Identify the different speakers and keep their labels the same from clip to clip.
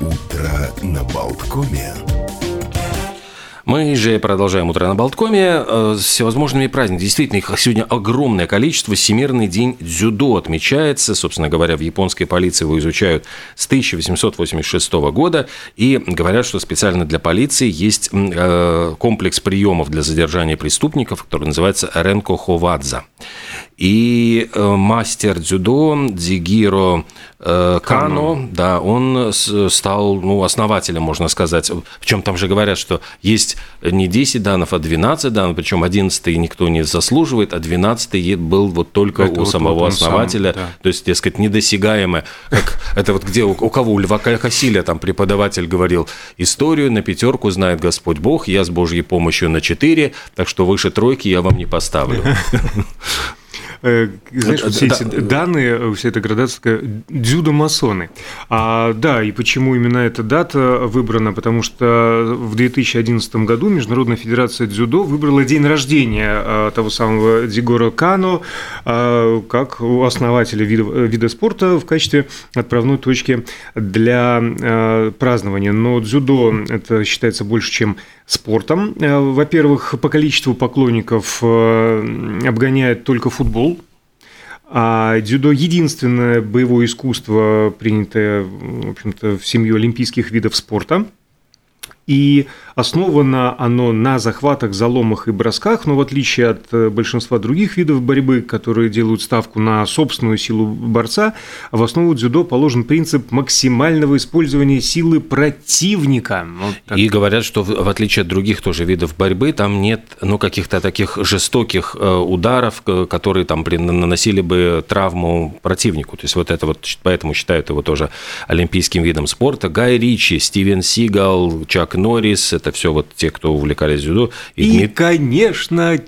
Speaker 1: Утро на Болткоме.
Speaker 2: Мы же продолжаем утро на Болткоме э, с всевозможными праздниками. Действительно, их сегодня огромное количество. Всемирный день дзюдо отмечается. Собственно говоря, в японской полиции его изучают с 1886 года. И говорят, что специально для полиции есть э, комплекс приемов для задержания преступников, который называется Ренко Ховадза. И э, мастер дзюдо Дзигиро Кано, Кано, да, он стал ну, основателем, можно сказать. Причем там же говорят, что есть не 10 данных, а 12 данных, причем 11 никто не заслуживает, а 12 был вот только это у вот самого вот основателя. Сам, да. То есть, дескать, недосягаемое. Как, это вот где у, у кого? У Льва Касиля там преподаватель говорил, историю на пятерку знает Господь Бог, я с Божьей помощью на 4, так что выше тройки я вам не поставлю.
Speaker 3: Э, знаешь, все эти данные, вся эта градация, дзюдо-масоны. А, да, и почему именно эта дата выбрана? Потому что в 2011 году Международная Федерация дзюдо выбрала день рождения а, того самого Дигора Кано как основателя вида, вида спорта в качестве отправной точки для празднования. Но дзюдо это считается больше, чем спортом. Э, во-первых, по количеству поклонников э, обгоняет только футбол. А дзюдо – единственное боевое искусство, принятое в, общем-то, в семью олимпийских видов спорта. И Основано оно на захватах, заломах и бросках, но в отличие от э, большинства других видов борьбы, которые делают ставку на собственную силу борца, в основу дзюдо положен принцип максимального использования силы противника.
Speaker 2: Вот и говорят, что в отличие от других тоже видов борьбы, там нет ну, каких-то таких жестоких э, ударов, которые там наносили бы травму противнику. То есть вот это вот, поэтому считают его тоже олимпийским видом спорта. Гай Ричи, Стивен Сигал, Чак Норрис, это все вот те, кто увлекались дзюдо.
Speaker 3: И, и Дмит... конечно,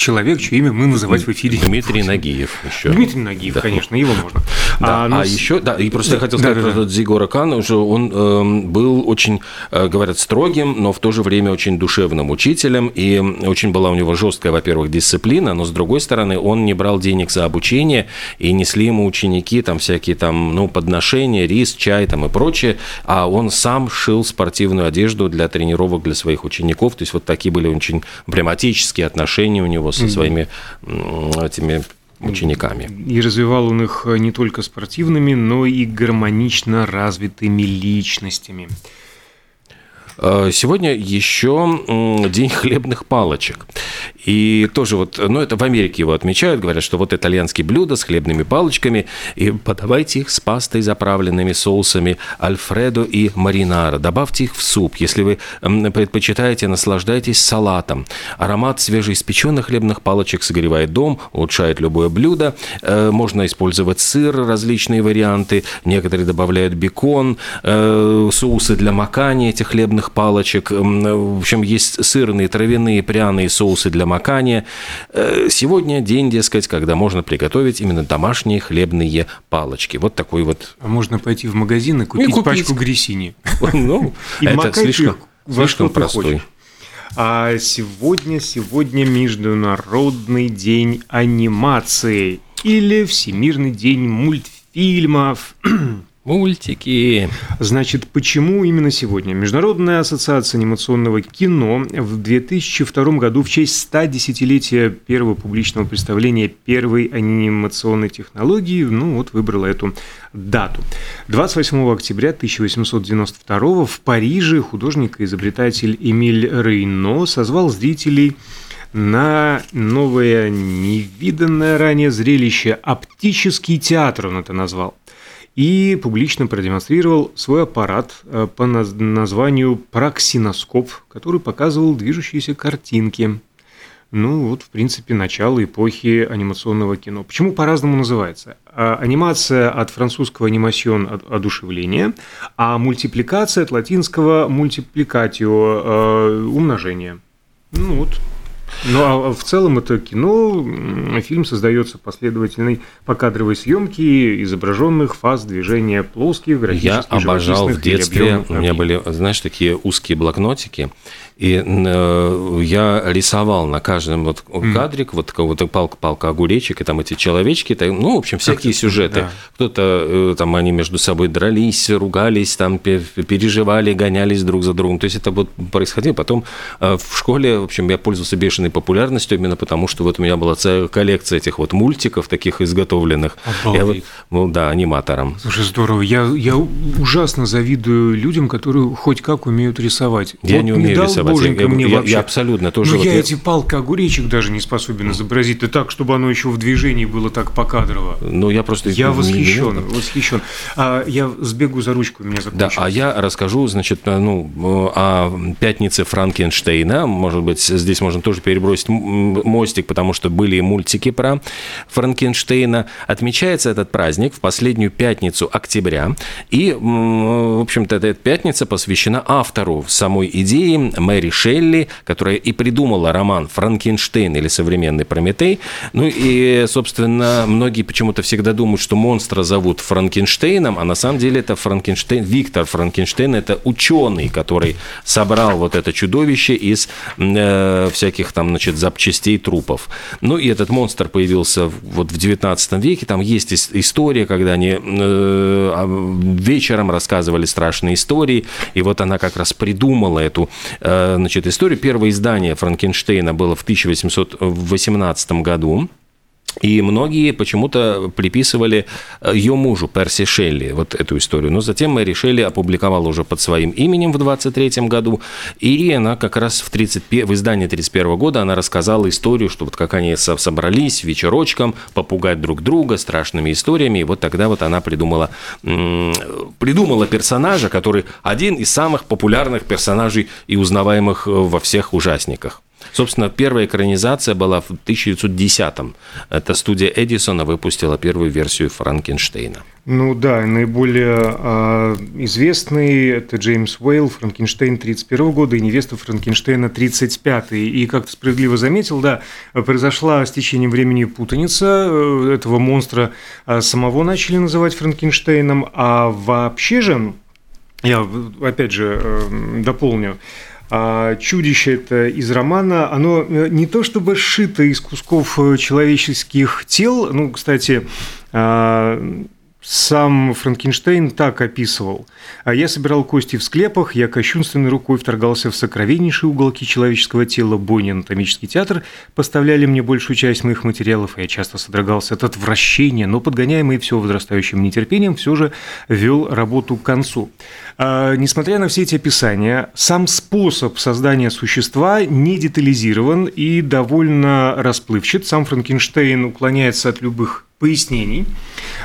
Speaker 3: человек, чье имя мы называть в эфире.
Speaker 2: Дмитрий Нагиев еще.
Speaker 3: Дмитрий Нагиев, да. конечно, его можно.
Speaker 2: Да, а, но... а еще, да, и просто да, я хотел сказать да, про да. Зигора Кана, уже он э, был очень, э, говорят, строгим, но в то же время очень душевным учителем, и очень была у него жесткая, во-первых, дисциплина, но с другой стороны, он не брал денег за обучение, и несли ему ученики там всякие там, ну, подношения, рис, чай там и прочее, а он сам шил спортивную одежду для тренировок для своих учеников, то есть вот такие были очень пряматические отношения у него со своими этими учениками.
Speaker 3: И развивал он их не только спортивными, но и гармонично развитыми личностями.
Speaker 2: Э, сегодня еще день хлебных палочек. И тоже вот, ну это в Америке его отмечают, говорят, что вот итальянские блюда с хлебными палочками, и подавайте их с пастой, заправленными соусами альфредо и маринара. Добавьте их в суп. Если вы предпочитаете, наслаждайтесь салатом. Аромат свежеиспеченных хлебных палочек согревает дом, улучшает любое блюдо. Э, можно использовать сыр, различные варианты. Некоторые добавляют бекон, э, соусы для макания этих хлебных палочек. В общем, есть сырные, травяные, пряные соусы для макания. Э, сегодня день, дескать, когда можно приготовить именно домашние хлебные палочки. Вот такой вот.
Speaker 3: А можно пойти в магазин и купить, и купить. пачку грисини.
Speaker 2: Ну, это слишком, слишком простой.
Speaker 3: А сегодня, сегодня Международный день анимации или Всемирный день мультфильмов.
Speaker 2: Мультики.
Speaker 3: Значит, почему именно сегодня? Международная ассоциация анимационного кино в 2002 году в честь 110-летия первого публичного представления первой анимационной технологии, ну вот, выбрала эту дату. 28 октября 1892 в Париже художник и изобретатель Эмиль Рейно созвал зрителей на новое невиданное ранее зрелище «Оптический театр» он это назвал и публично продемонстрировал свой аппарат э, по названию проксиноскоп, который показывал движущиеся картинки. Ну, вот, в принципе, начало эпохи анимационного кино. Почему по-разному называется? А, анимация от французского анимацион – одушевление, а мультипликация от латинского мультипликатио – умножение. Ну вот, Ну, а в целом это кино, фильм создается последовательной покадровой съемки изображенных фаз движения плоских,
Speaker 2: Я обожал в детстве, у меня были, знаешь, такие узкие блокнотики, и э, я рисовал на каждом вот кадрик, вот какого-то палка, палка огуречек, и там эти человечки, там, ну, в общем, всякие сюжеты. Да. Кто-то, э, там, они между собой дрались, ругались, там, переживали, гонялись друг за другом. То есть это вот происходило. Потом э, в школе, в общем, я пользовался бешеной популярностью именно потому, что вот у меня была целая коллекция этих вот мультиков, таких изготовленных. Я вот, ну, да, аниматором.
Speaker 3: Слушай, здорово. Я, я ужасно завидую людям, которые хоть как умеют рисовать.
Speaker 2: Я вот не умею рисовать боженька
Speaker 3: я, мне
Speaker 2: я,
Speaker 3: вообще.
Speaker 2: Я абсолютно тоже.
Speaker 3: Ну, вот я, я эти палка огуречек даже не способен изобразить. Да так, чтобы оно еще в движении было так покадрово.
Speaker 2: Ну, я просто...
Speaker 3: Я восхищен, восхищен. А я сбегу за ручку, меня
Speaker 2: закончилось. Да, а я расскажу, значит, ну, о пятнице Франкенштейна. Может быть, здесь можно тоже перебросить мостик, потому что были мультики про Франкенштейна. Отмечается этот праздник в последнюю пятницу октября. И, в общем-то, эта пятница посвящена автору самой идеи Мэри Шелли, которая и придумала роман «Франкенштейн» или «Современный Прометей». Ну и, собственно, многие почему-то всегда думают, что монстра зовут Франкенштейном, а на самом деле это Франкенштейн, Виктор Франкенштейн, это ученый, который собрал вот это чудовище из э, всяких там, значит, запчастей трупов. Ну и этот монстр появился вот в 19 веке, там есть история, когда они э, вечером рассказывали страшные истории, и вот она как раз придумала эту э, значит, историю. Первое издание Франкенштейна было в 1818 году. И многие почему-то приписывали э, ее мужу Перси Шелли вот эту историю. Но затем Мэри Шелли опубликовала уже под своим именем в 23 году. И она как раз в, 30, в издании 31 года она рассказала историю, что вот как они собрались вечерочком попугать друг друга страшными историями. И вот тогда вот она придумала, придумала персонажа, который один из самых популярных персонажей и узнаваемых э, во всех ужасниках. Собственно, первая экранизация была в 1910-м. Это студия Эдисона выпустила первую версию Франкенштейна.
Speaker 3: Ну да, наиболее э, известный это Джеймс Уэйл, Франкенштейн 31 года и невеста Франкенштейна 35 И, как ты справедливо заметил, да, произошла с течением времени путаница. Э, этого монстра э, самого начали называть Франкенштейном, а вообще же, я опять же э, дополню, а чудище это из романа, оно э, не то чтобы сшито из кусков э, человеческих тел, ну, кстати, а, сам Франкенштейн так описывал. А я собирал кости в склепах, я кощунственной рукой вторгался в сокровеннейшие уголки человеческого тела. Бойни анатомический театр поставляли мне большую часть моих материалов, и я часто содрогался от отвращения, но подгоняемый все возрастающим нетерпением все же вел работу к концу. А, несмотря на все эти описания, сам способ создания существа не детализирован и довольно расплывчат. Сам Франкенштейн уклоняется от любых пояснений.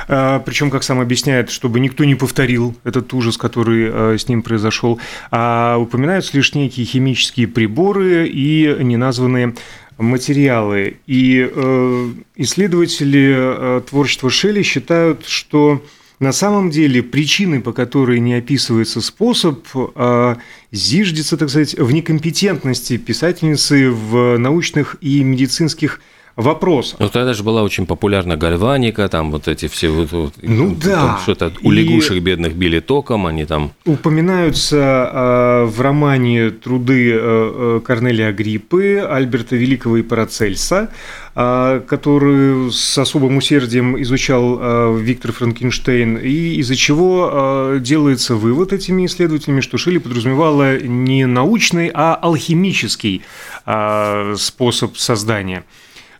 Speaker 3: А, Причем, как сам объясняет, чтобы никто не повторил этот ужас, который а, с ним произошел. А упоминаются лишь некие химические приборы и неназванные материалы. И э, исследователи э, творчества Шелли считают, что на самом деле причиной, по которой не описывается способ, а, зиждется, так сказать, в некомпетентности писательницы в научных и медицинских вопрос.
Speaker 2: Ну, тогда же была очень популярна гальваника, там вот эти все вот, вот
Speaker 3: ну да,
Speaker 2: что-то у лягушек бедных били током, они там
Speaker 3: упоминаются э, в романе труды э, э Корнелия Агриппы, Альберта Великого и Парацельса, э, который с особым усердием изучал э, Виктор Франкенштейн, и из-за чего э, делается вывод этими исследователями, что Шелли подразумевала не научный, а алхимический э, способ создания.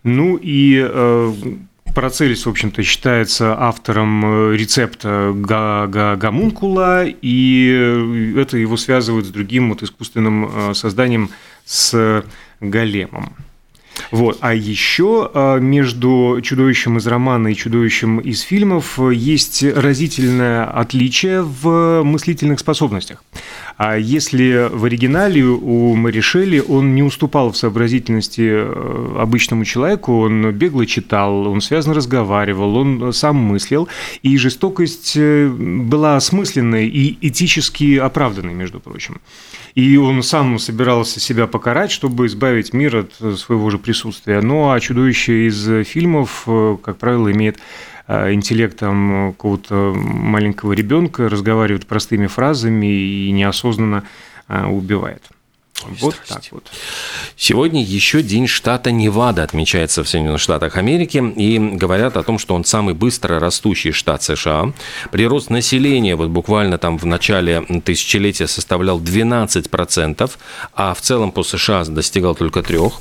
Speaker 3: Ну и э, Парацельс, в общем-то, считается автором э, рецепта гомункула, и это его связывает с другим вот искусственным э, созданием с големом. Вот. А еще а, между чудовищем из романа и чудовищем из фильмов есть разительное отличие в мыслительных способностях. А если в оригинале у Мэри Шелли он не уступал в сообразительности э, обычному человеку, он бегло читал, он связно разговаривал, он сам мыслил, и жестокость э, была осмысленной и этически оправданной, между прочим. И он сам собирался себя покарать, чтобы избавить мир от своего же присутствия. Ну а чудовище из фильмов, э, как правило, имеет Э, интеллектом какого-то маленького ребенка, разговаривает простыми фразами и неосознанно э,
Speaker 2: Вот так вот. Сегодня еще день штата Невада отмечается в Соединенных Штатах Америки. И говорят о том, что он самый быстро растущий штат США. Прирост населения вот буквально там в начале тысячелетия составлял 12%, а в целом по США достигал только 3%.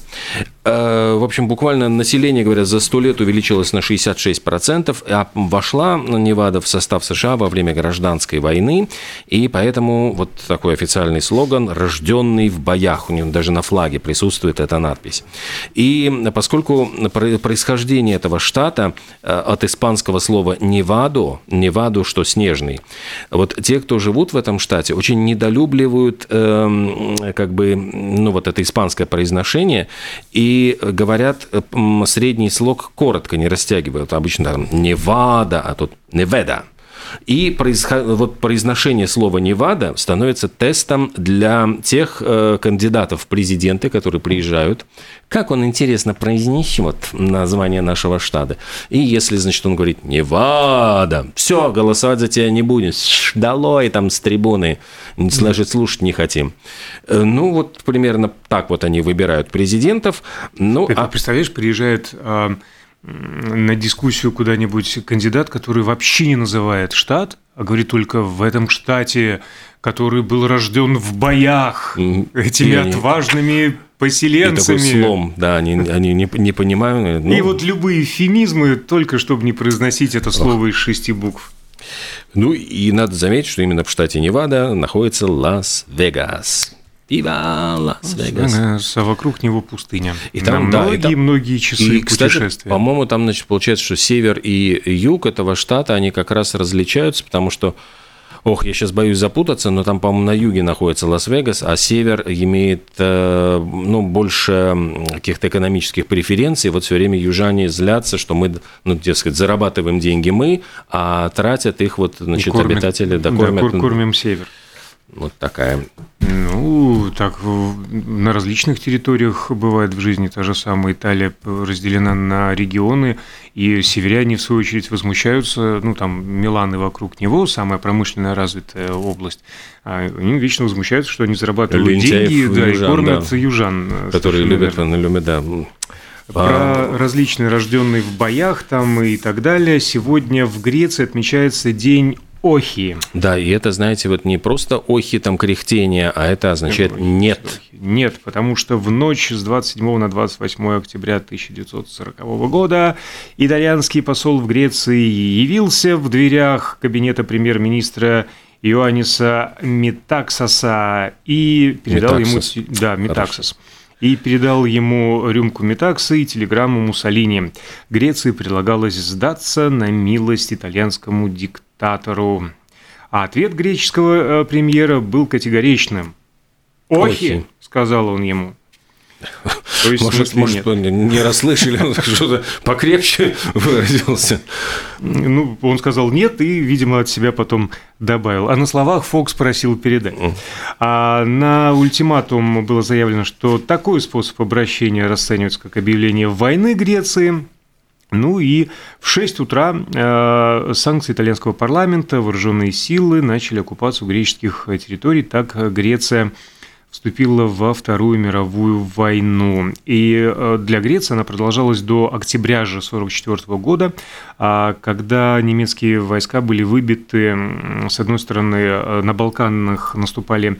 Speaker 2: Э, в общем, буквально население, говорят, за 100 лет увеличилось на 66%, а вошла Невада в состав США во время гражданской войны. И поэтому вот такой официальный слоган «Рожденный в боях, у него даже на флаге присутствует эта надпись. И поскольку происхождение этого штата э, от испанского слова «невадо», «невадо», что снежный, вот те, кто живут в этом штате, очень недолюбливают эм, как бы, ну, вот это испанское произношение и говорят средний слог коротко, не растягивают. Обычно там «невада», а тут «неведа». И происход... вот произношение слова «Невада» становится тестом для тех э, кандидатов в президенты, которые приезжают. Как он, интересно, произнесет название нашего штата. И если, значит, он говорит «Невада», все, голосовать за тебя не будем, долой там с трибуны, сложить слушать не хотим. Э, ну, вот примерно так вот они выбирают президентов. Ну,
Speaker 3: Ты а... представляешь, приезжает а, на дискуссию куда-нибудь кандидат, который вообще не называет штат, а говорит только в этом штате, который был рожден в боях этими и отважными поселенцами. И такой
Speaker 2: слом, да, они, они не, не понимают.
Speaker 3: Ну... И вот любые эвфемизмы, только чтобы не произносить это слово Ох. из шести букв.
Speaker 2: Ну и надо заметить, что именно в штате Невада находится Лас-Вегас.
Speaker 3: Viva Las Vegas. А вокруг него пустыня. И там, да, многие, и там, многие часы и, кстати, путешествия.
Speaker 2: По-моему, там, значит, получается, что север и юг этого штата, они как раз различаются, потому что Ох, я сейчас боюсь запутаться, но там, по-моему, на юге находится Лас-Вегас, а север имеет э, ну, больше каких-то экономических преференций. Вот все время южане злятся, что мы, ну, дескать, зарабатываем деньги мы, а тратят их вот, значит, кормят, обитатели,
Speaker 3: да, кормят. Да, кормим север.
Speaker 2: Вот такая.
Speaker 3: Ну, так на различных территориях бывает в жизни. Та же самая Италия разделена на регионы, и северяне, в свою очередь, возмущаются. Ну, там Милан и вокруг него, самая промышленно развитая область. А они вечно возмущаются, что они зарабатывают Лентяев деньги да, южан, и кормят да, южан.
Speaker 2: Которые любят, любят, да.
Speaker 3: Про а... различные рожденные в боях там и так далее. Сегодня в Греции отмечается День охи.
Speaker 2: Да, и это, знаете, вот не просто охи, там, кряхтение, а это означает нет.
Speaker 3: Нет, потому что в ночь с 27 на 28 октября 1940 года итальянский посол в Греции явился в дверях кабинета премьер-министра Иоанниса Метаксаса и передал Метаксос. ему... Да, Метаксос. И передал ему рюмку метакса и телеграмму Муссолини. Греции предлагалось сдаться на милость итальянскому диктатору. А ответ греческого э, премьера был категоричным. «Охи!» – сказал он ему.
Speaker 2: То есть, может, может нет. не расслышали, он что-то покрепче выразился.
Speaker 3: Ну, он сказал нет и, видимо, от себя потом добавил. А на словах Фокс просил передать. А на ультиматум было заявлено, что такой способ обращения расценивается как объявление войны Греции, ну и в 6 утра э, санкции итальянского парламента, вооруженные силы начали оккупацию греческих территорий. Так Греция вступила во Вторую мировую войну. И э, для Греции она продолжалась до октября же 1944 года, а когда немецкие войска были выбиты, с одной стороны, э, на Балканах наступали,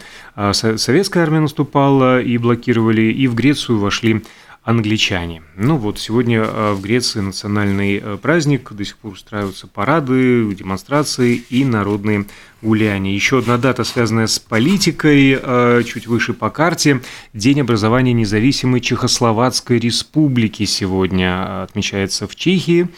Speaker 3: советская армия наступала и блокировали, и в Грецию вошли англичане. Ну вот, сегодня в Греции национальный праздник, до сих пор устраиваются парады, демонстрации и народные гуляния. Еще одна дата, связанная с политикой, чуть выше по карте. День образования независимой Чехословацкой республики сегодня отмечается в Чехии.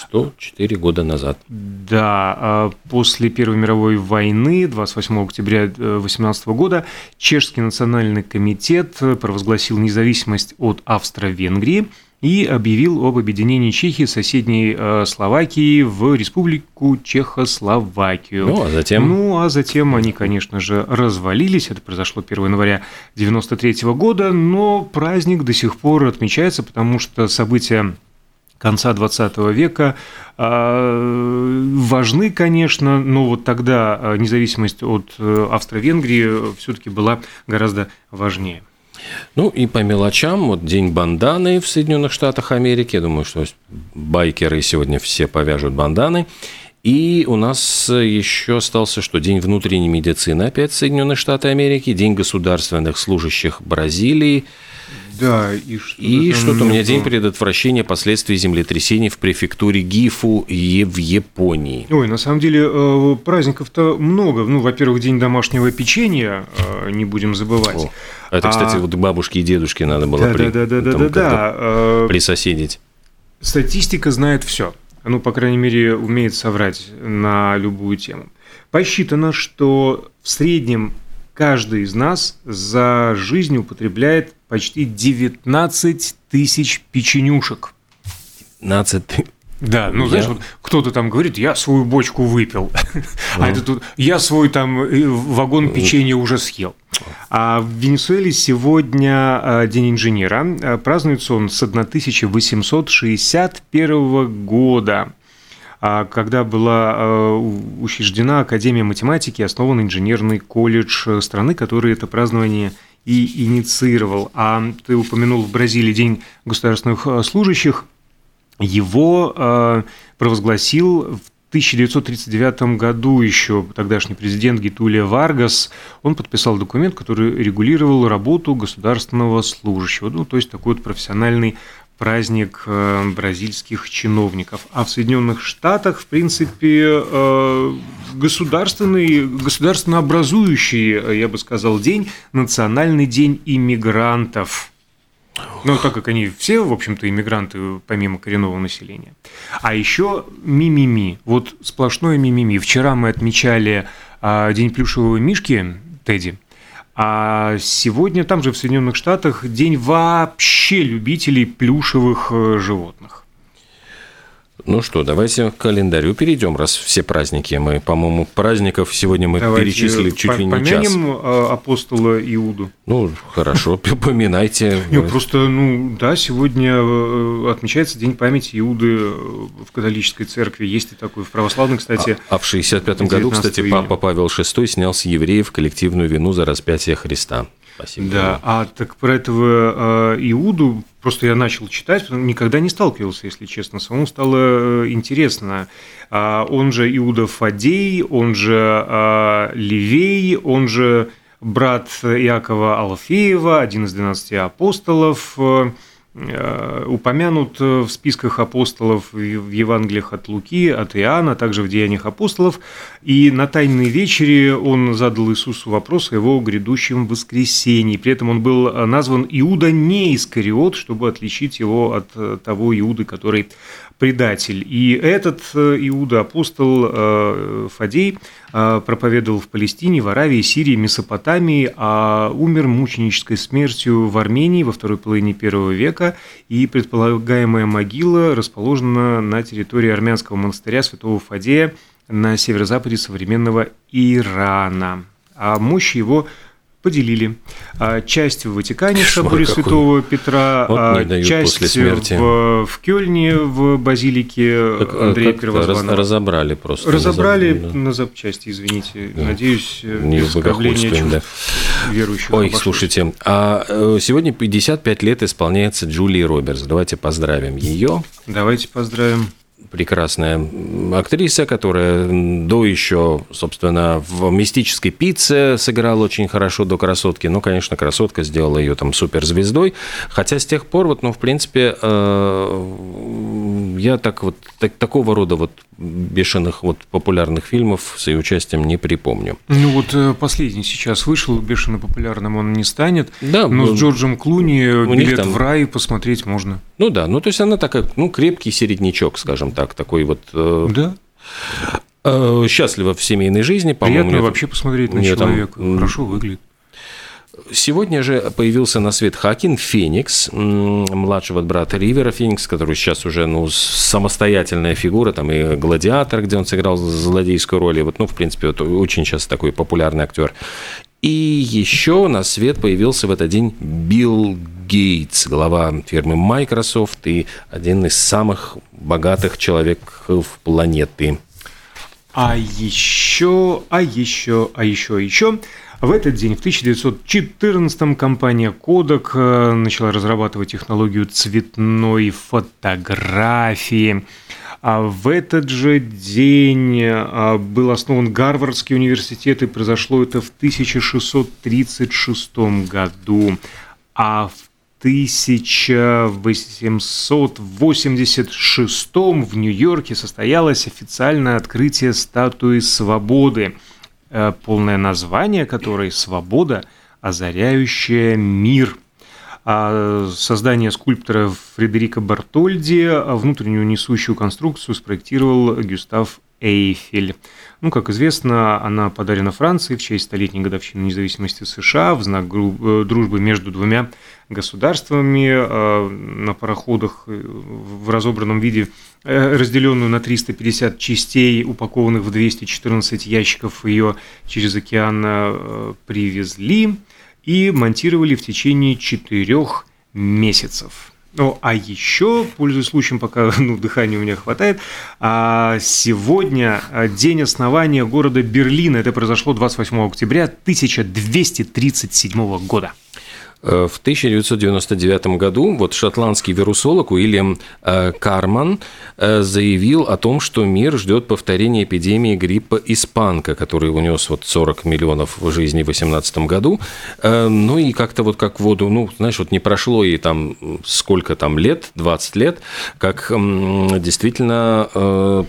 Speaker 2: 104 года назад.
Speaker 3: Да, а после Первой мировой войны 28 октября 18 э, года Чешский национальный комитет провозгласил независимость от Австро-Венгрии и объявил об объединении Чехии с соседней э, Словакии в республику Чехословакию.
Speaker 2: Ну, а затем?
Speaker 3: Ну, а затем они, конечно же, развалились. Это произошло 1 января 1993 года, но праздник до сих пор отмечается, потому что события конца 20 века а, важны, конечно, но вот тогда а, независимость от э, Австро-Венгрии все-таки была гораздо важнее.
Speaker 2: Ну и по мелочам, вот день банданы в Соединенных Штатах Америки, я думаю, что байкеры сегодня все повяжут банданы. И у нас еще остался, что День внутренней медицины опять Соединенные Штаты Америки, День государственных служащих Бразилии –
Speaker 3: да,
Speaker 2: и что-то, и что-то у меня день предотвращения последствий землетрясений в префектуре Гифу и в Японии.
Speaker 3: Ой, на самом деле э, праздников-то много. Ну, во-первых, день домашнего печенья, э, не будем забывать. О,
Speaker 2: это, кстати, а... вот бабушке и дедушке надо было да, при... да, да, да, да, да. Э, присоседить.
Speaker 3: Статистика знает все. Ну, по крайней мере, умеет соврать на любую тему. Посчитано, что в среднем каждый из нас за жизнь употребляет почти 19 тысяч печенюшек.
Speaker 2: 19
Speaker 3: да, ну я... знаешь, вот кто-то там говорит, я свою бочку выпил, ну. а это тут я свой там э, вагон ну. печенья уже съел. А в Венесуэле сегодня э, День инженера. Э, празднуется он с 1861 года. А когда была э, учреждена Академия математики, основан инженерный колледж страны, который это празднование и инициировал. А ты упомянул в Бразилии День государственных э, служащих. Его э, провозгласил в 1939 году еще тогдашний президент Гитулия Варгас, он подписал документ, который регулировал работу государственного служащего, ну, то есть такой вот профессиональный праздник э, бразильских чиновников. А в Соединенных Штатах, в принципе, э, государственный, государственно образующий, э, я бы сказал, день, национальный день иммигрантов. Ну, так как они все, в общем-то, иммигранты, помимо коренного населения. А еще мимими. Вот сплошное мимими. Вчера мы отмечали День плюшевого мишки Тедди – а сегодня там же в Соединенных Штатах день вообще любителей плюшевых э, животных.
Speaker 2: Ну что, давайте к календарю перейдем, раз все праздники. Мы, по-моему, праздников сегодня мы давайте перечислили чуть ли не час.
Speaker 3: Э, апостола Иуду.
Speaker 2: Ну, хорошо, поминайте.
Speaker 3: Просто, ну, да, сегодня э, отмечается День памяти Иуды в католической церкви. Есть и такой в православной, кстати.
Speaker 2: А, а в 65 году, кстати, Папа Павел VI снял с евреев коллективную вину за распятие Христа.
Speaker 3: Спасибо. Да, а так про этого э, Иуду просто я начал читать, никогда не сталкивался, если честно. Самому стало э, интересно. А, он же Иуда Фадей, он же а, Ливей, он же брат Иакова Алфеева, один из 12 апостолов. Э, упомянут в списках апостолов в Евангелиях от Луки, от Иоанна, а также в Деяниях апостолов. И на Тайной вечере он задал Иисусу вопрос о его грядущем воскресении. При этом он был назван Иуда не Искариот, чтобы отличить его от того Иуды, который предатель. И этот э, Иуда, апостол э, Фадей, э, проповедовал в Палестине, в Аравии, Сирии, Месопотамии, а умер мученической смертью в Армении во второй половине первого века, и предполагаемая могила расположена на территории армянского монастыря святого Фадея на северо-западе современного Ирана. А мощь его поделили. А, часть в Ватикане, в соборе какой. Святого Петра, вот а часть в, в Кёльне, в базилике так, а Андрея Первозванного.
Speaker 2: Разобрали просто.
Speaker 3: Разобрали на, на запчасти, извините. Да. Надеюсь, не без оскорбления да. верующих.
Speaker 2: Ой, обошлось. слушайте, а э, сегодня 55 лет исполняется Джулии Робертс. Давайте поздравим ее.
Speaker 3: Давайте поздравим.
Speaker 2: Прекрасная актриса, которая до еще, собственно, в «Мистической пицце» сыграла очень хорошо до «Красотки». Ну, конечно, «Красотка» сделала ее там суперзвездой. Хотя с тех пор, вот, ну, в принципе, э, я так вот, так, такого рода вот бешеных вот популярных фильмов с ее участием не припомню.
Speaker 3: Ну, вот э, последний сейчас вышел, бешено популярным он не станет.
Speaker 2: Да.
Speaker 3: Но с Джорджем Клуни «Билет там... в рай» посмотреть можно.
Speaker 2: Ну да, ну то есть она такая, ну, крепкий середнячок, скажем так, такой вот...
Speaker 3: Э, да.
Speaker 2: Э, счастлива в семейной жизни,
Speaker 3: по-моему. Приятно вообще посмотреть на человека, там... хорошо выглядит.
Speaker 2: Сегодня же появился на свет Хакин Феникс, младшего брата Ривера Феникс, который сейчас уже ну, самостоятельная фигура, там и «Гладиатор», где он сыграл злодейскую роль, и вот, ну, в принципе, это очень сейчас такой популярный актер. И еще на свет появился в этот день Билл Гейтс, глава фирмы Microsoft и один из самых богатых человеков планеты.
Speaker 3: А еще, а еще, а еще, а еще в этот день, в 1914 компания Kodak э, начала разрабатывать технологию цветной фотографии. А в этот же день э, был основан Гарвардский университет, и произошло это в 1636 году. А в 1886 в Нью-Йорке состоялось официальное открытие статуи свободы – Э, полное название которой «Свобода, озаряющая мир». А создание скульптора Фредерика Бартольди, а внутреннюю несущую конструкцию спроектировал Гюстав Эйфель. Ну, как известно, она подарена Франции в честь столетней годовщины независимости США в знак э, дружбы между двумя государствами э, на пароходах в разобранном виде Э, разделенную на 350 частей, упакованных в 214 ящиков, ее через океан э, привезли и монтировали в течение четырех месяцев. Ну, а еще, пользуясь случаем, пока ну, дыхания у меня хватает, а сегодня э, день основания города Берлина. Это произошло 28 октября 1237 года.
Speaker 2: Э, в 1999 году вот шотландский вирусолог Уильям э, Карман э, заявил о том, что мир ждет повторения эпидемии гриппа испанка, который унес вот 40 миллионов в жизни в 2018 году. Ну и как-то вот как воду, ну, знаешь, вот не прошло и там сколько там лет, 20 лет, как действительно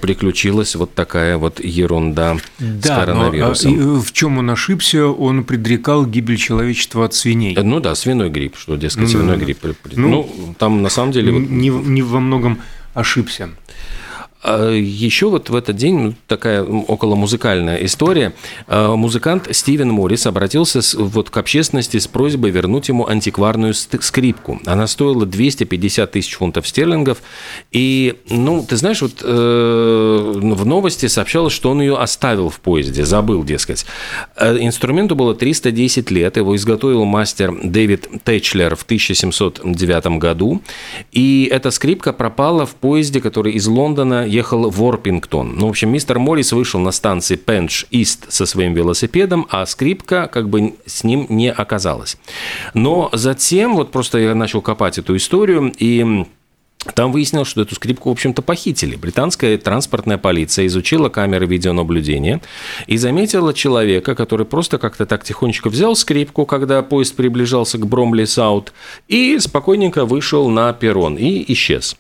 Speaker 2: приключилась вот такая вот ерунда да, с коронавирусом.
Speaker 3: Но, в чем он ошибся? Он предрекал гибель человечества от свиней.
Speaker 2: Ну да, свиной грипп, что, дескать, свиной грипп. Ну, ну, там на самом деле...
Speaker 3: Не, не во многом ошибся.
Speaker 2: А Еще вот в этот день ну, такая около музыкальная история. А, музыкант Стивен Моррис обратился вот к общественности с просьбой вернуть ему антикварную скрипку. Она стоила 250 тысяч фунтов стерлингов. И, ну, ты знаешь, вот э, в новости сообщалось, что он ее оставил в поезде, забыл, дескать. Э, инструменту было 310 лет, его изготовил мастер Дэвид Тэтчлер в 1709 году. И эта скрипка пропала в поезде, который из Лондона ехал в Орпингтон. Ну, в общем, мистер Моррис вышел на станции Пендж-Ист со своим велосипедом, а скрипка как бы с ним не оказалась. Но затем, вот просто я начал копать эту историю, и там выяснилось, что эту скрипку, в общем-то, похитили. Британская транспортная полиция изучила камеры видеонаблюдения и заметила человека, который просто как-то так тихонечко взял скрипку, когда поезд приближался к Бромли-Саут, и спокойненько вышел на перрон и исчез.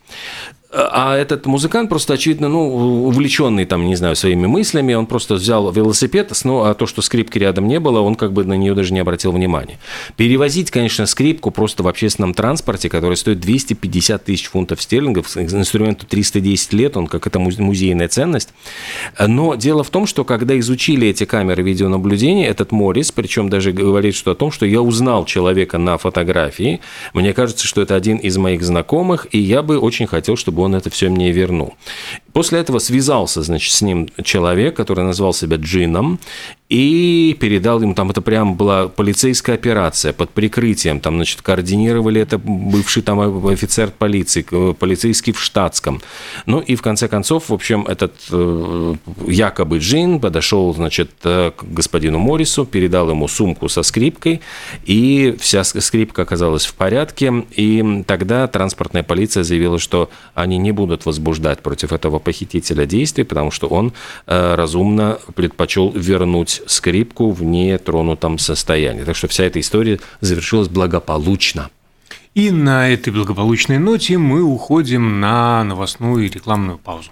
Speaker 2: А этот музыкант просто, очевидно, ну, увлеченный там, не знаю, своими мыслями, он просто взял велосипед, ну, а то, что скрипки рядом не было, он как бы на нее даже не обратил внимания. Перевозить, конечно, скрипку просто в общественном транспорте, который стоит 250 тысяч фунтов стерлингов, инструменту 310 лет, он как это музейная ценность. Но дело в том, что когда изучили эти камеры видеонаблюдения, этот Моррис, причем даже говорит что о том, что я узнал человека на фотографии, мне кажется, что это один из моих знакомых, и я бы очень хотел, чтобы он это все мне вернул. После этого связался, значит, с ним человек, который назвал себя Джином, и передал ему, там это прям была полицейская операция под прикрытием, там, значит, координировали это бывший там офицер полиции, полицейский в штатском. Ну и в конце концов, в общем, этот э, якобы Джин подошел, значит, э, к господину Моррису, передал ему сумку со скрипкой, и вся скрипка оказалась в порядке, и тогда транспортная полиция заявила, что они не будут возбуждать против этого похитителя действий, потому что он э, разумно предпочел вернуть скрипку в нетронутом состоянии. Так что вся эта история завершилась благополучно.
Speaker 3: И на этой благополучной ноте мы уходим на новостную и рекламную паузу.